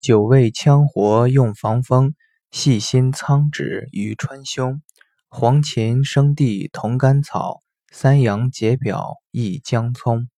九味羌活用防风，细辛苍芷于川芎，黄芩生地同甘草，三阳解表益姜葱。